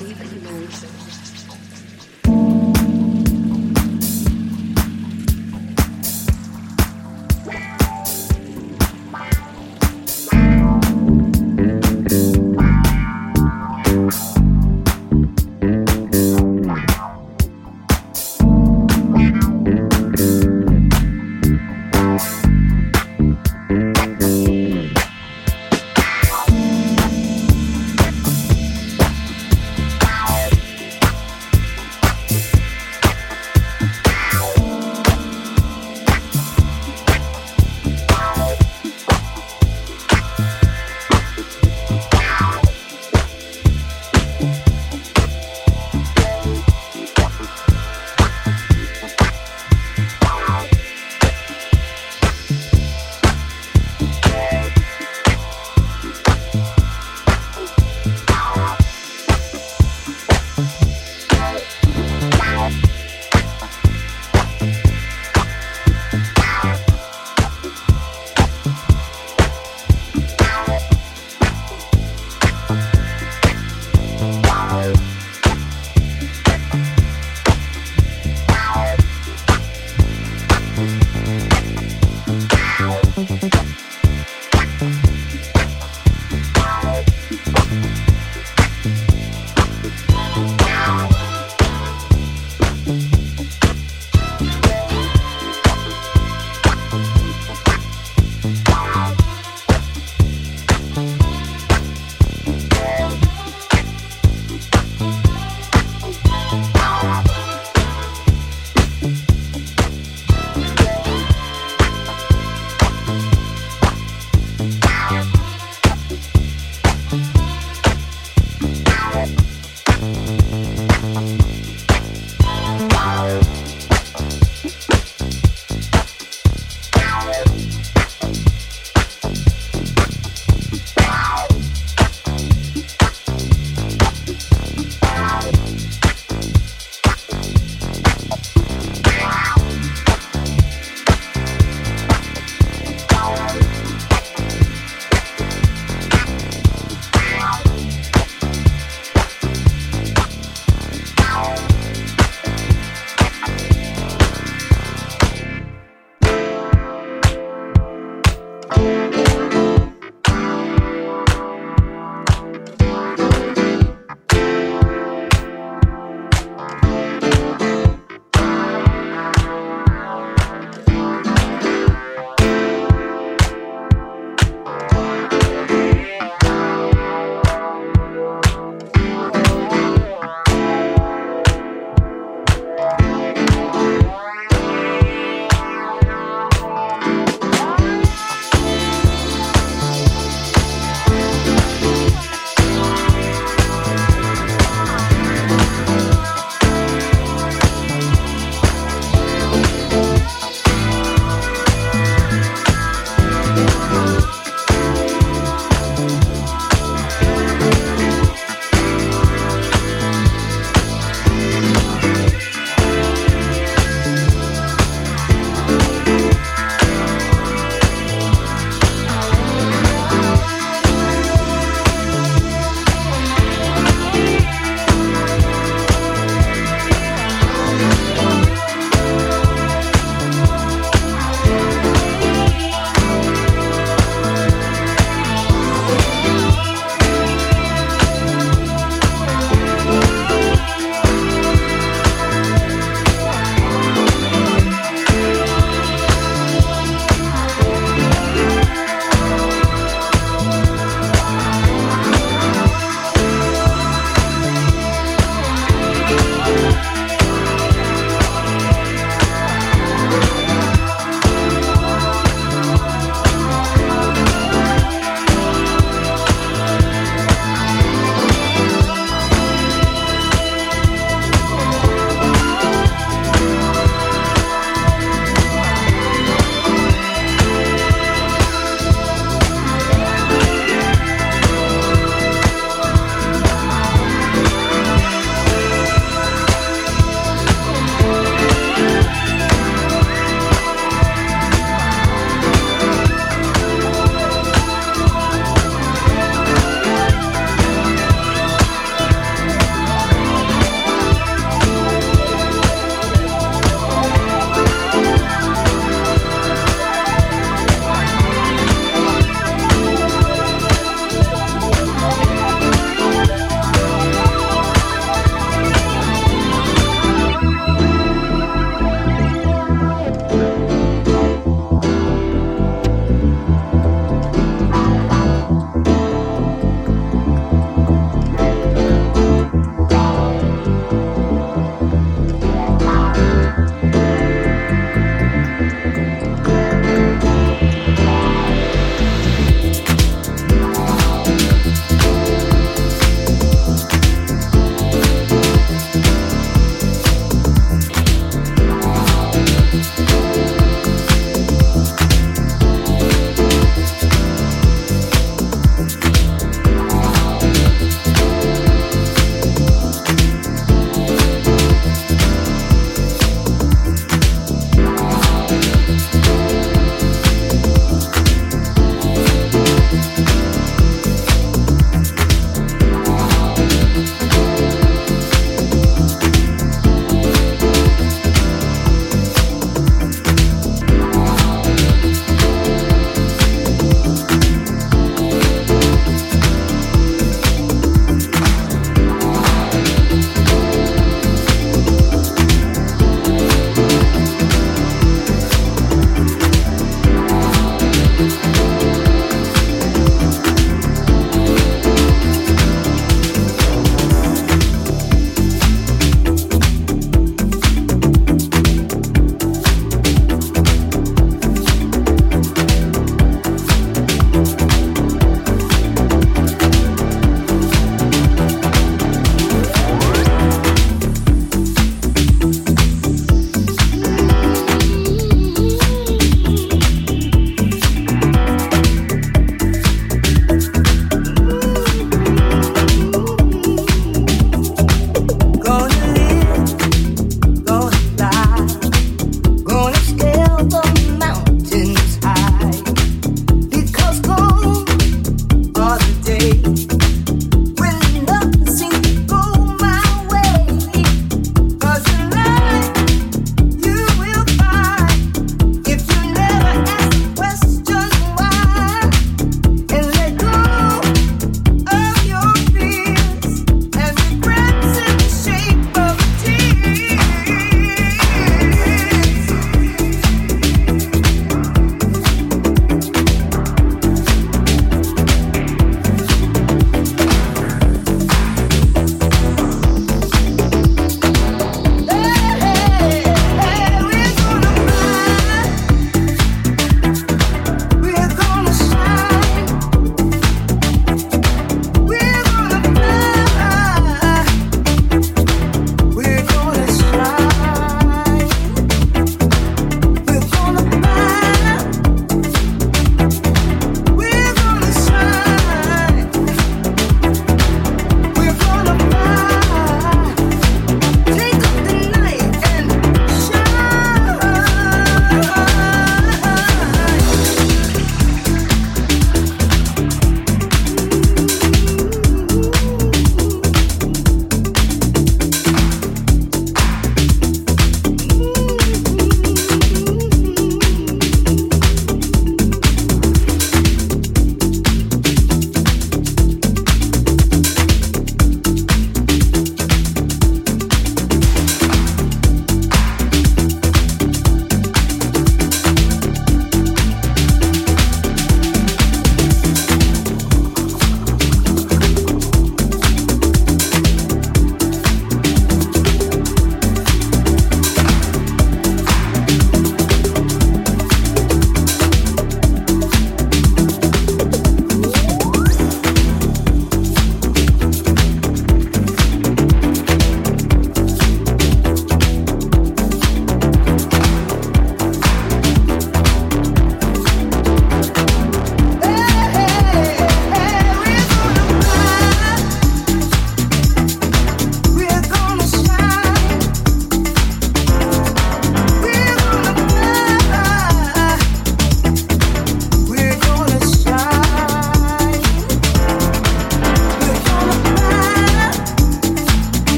Leave in you.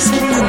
Closer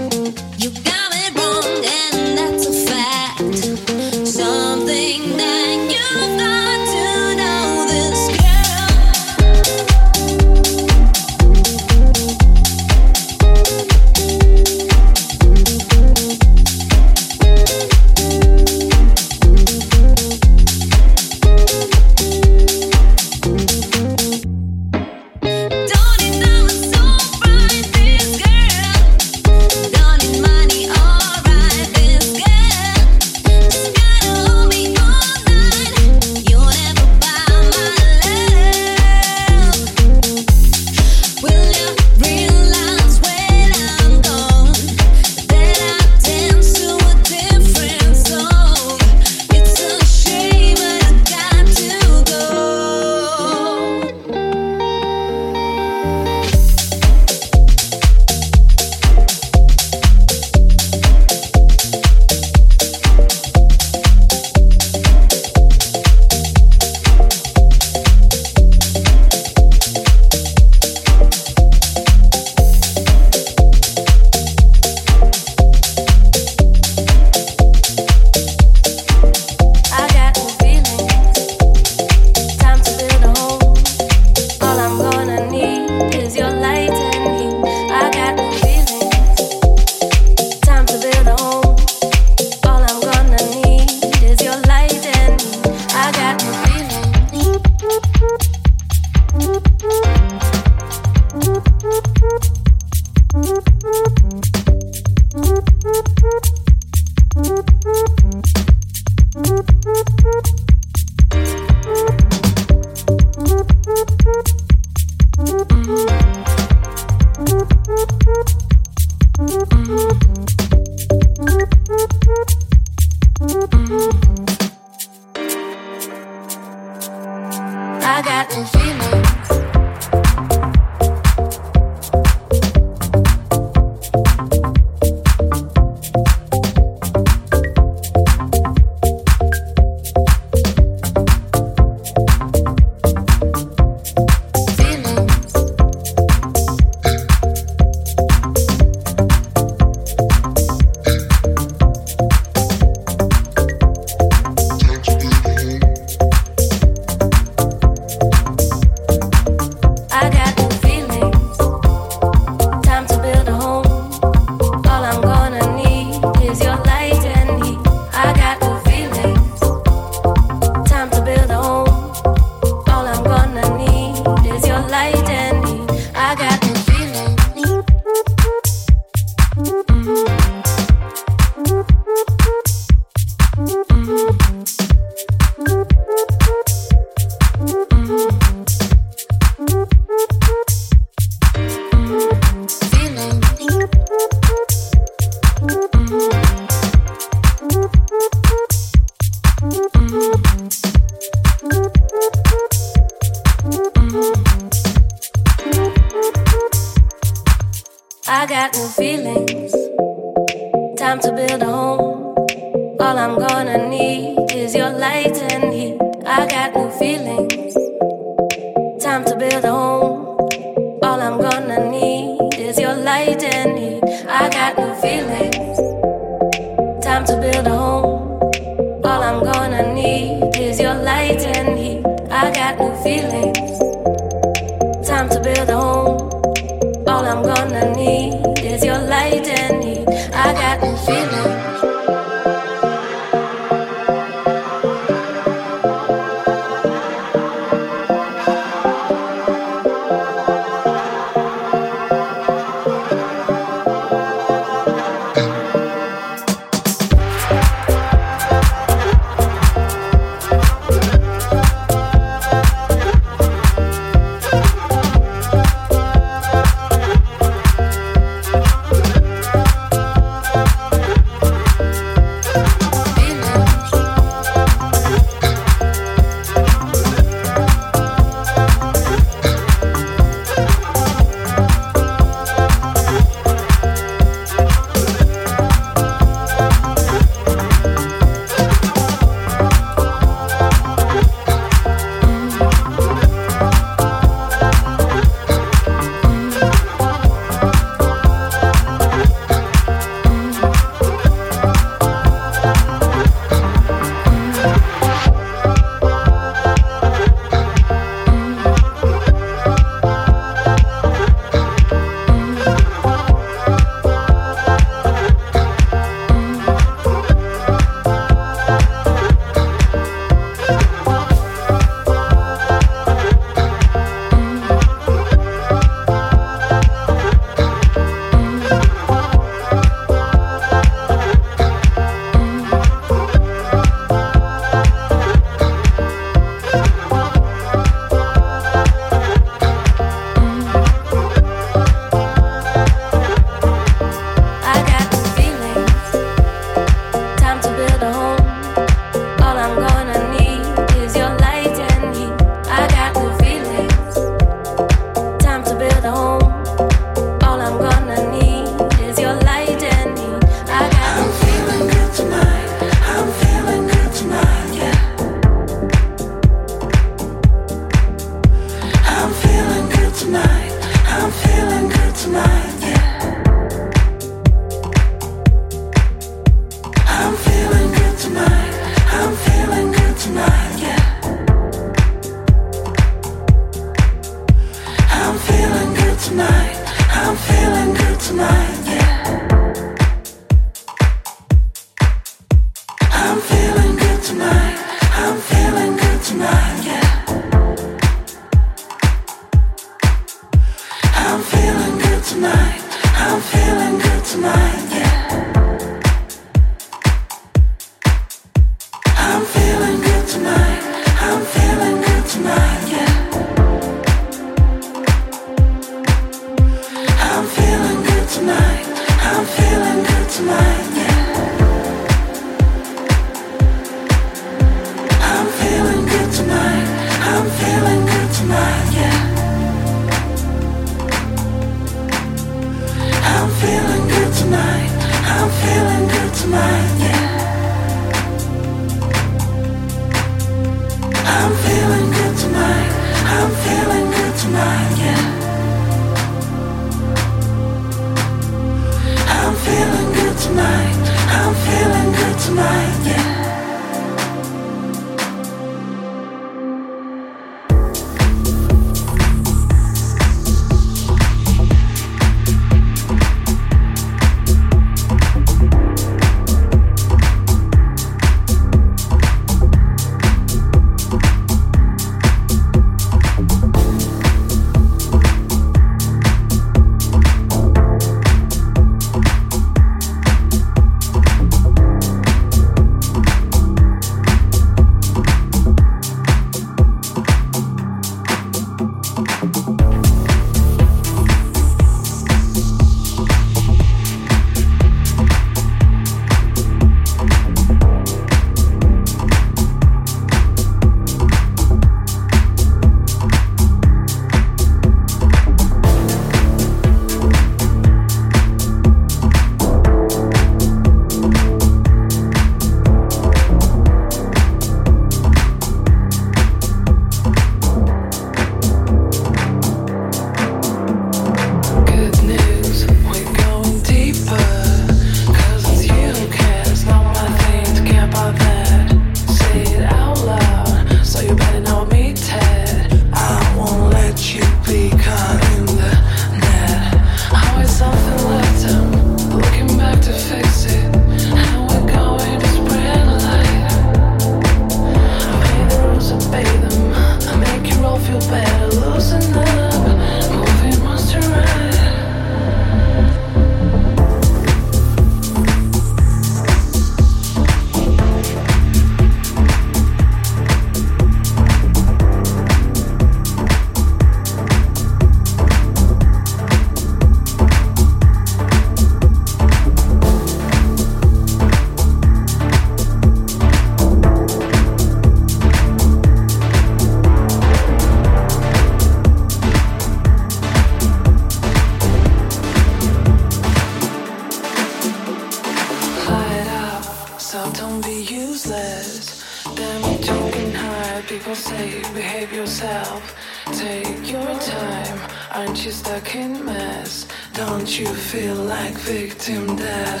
feel like victim dead.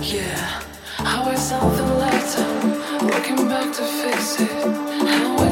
Yeah, How is I saw the looking back to fix it.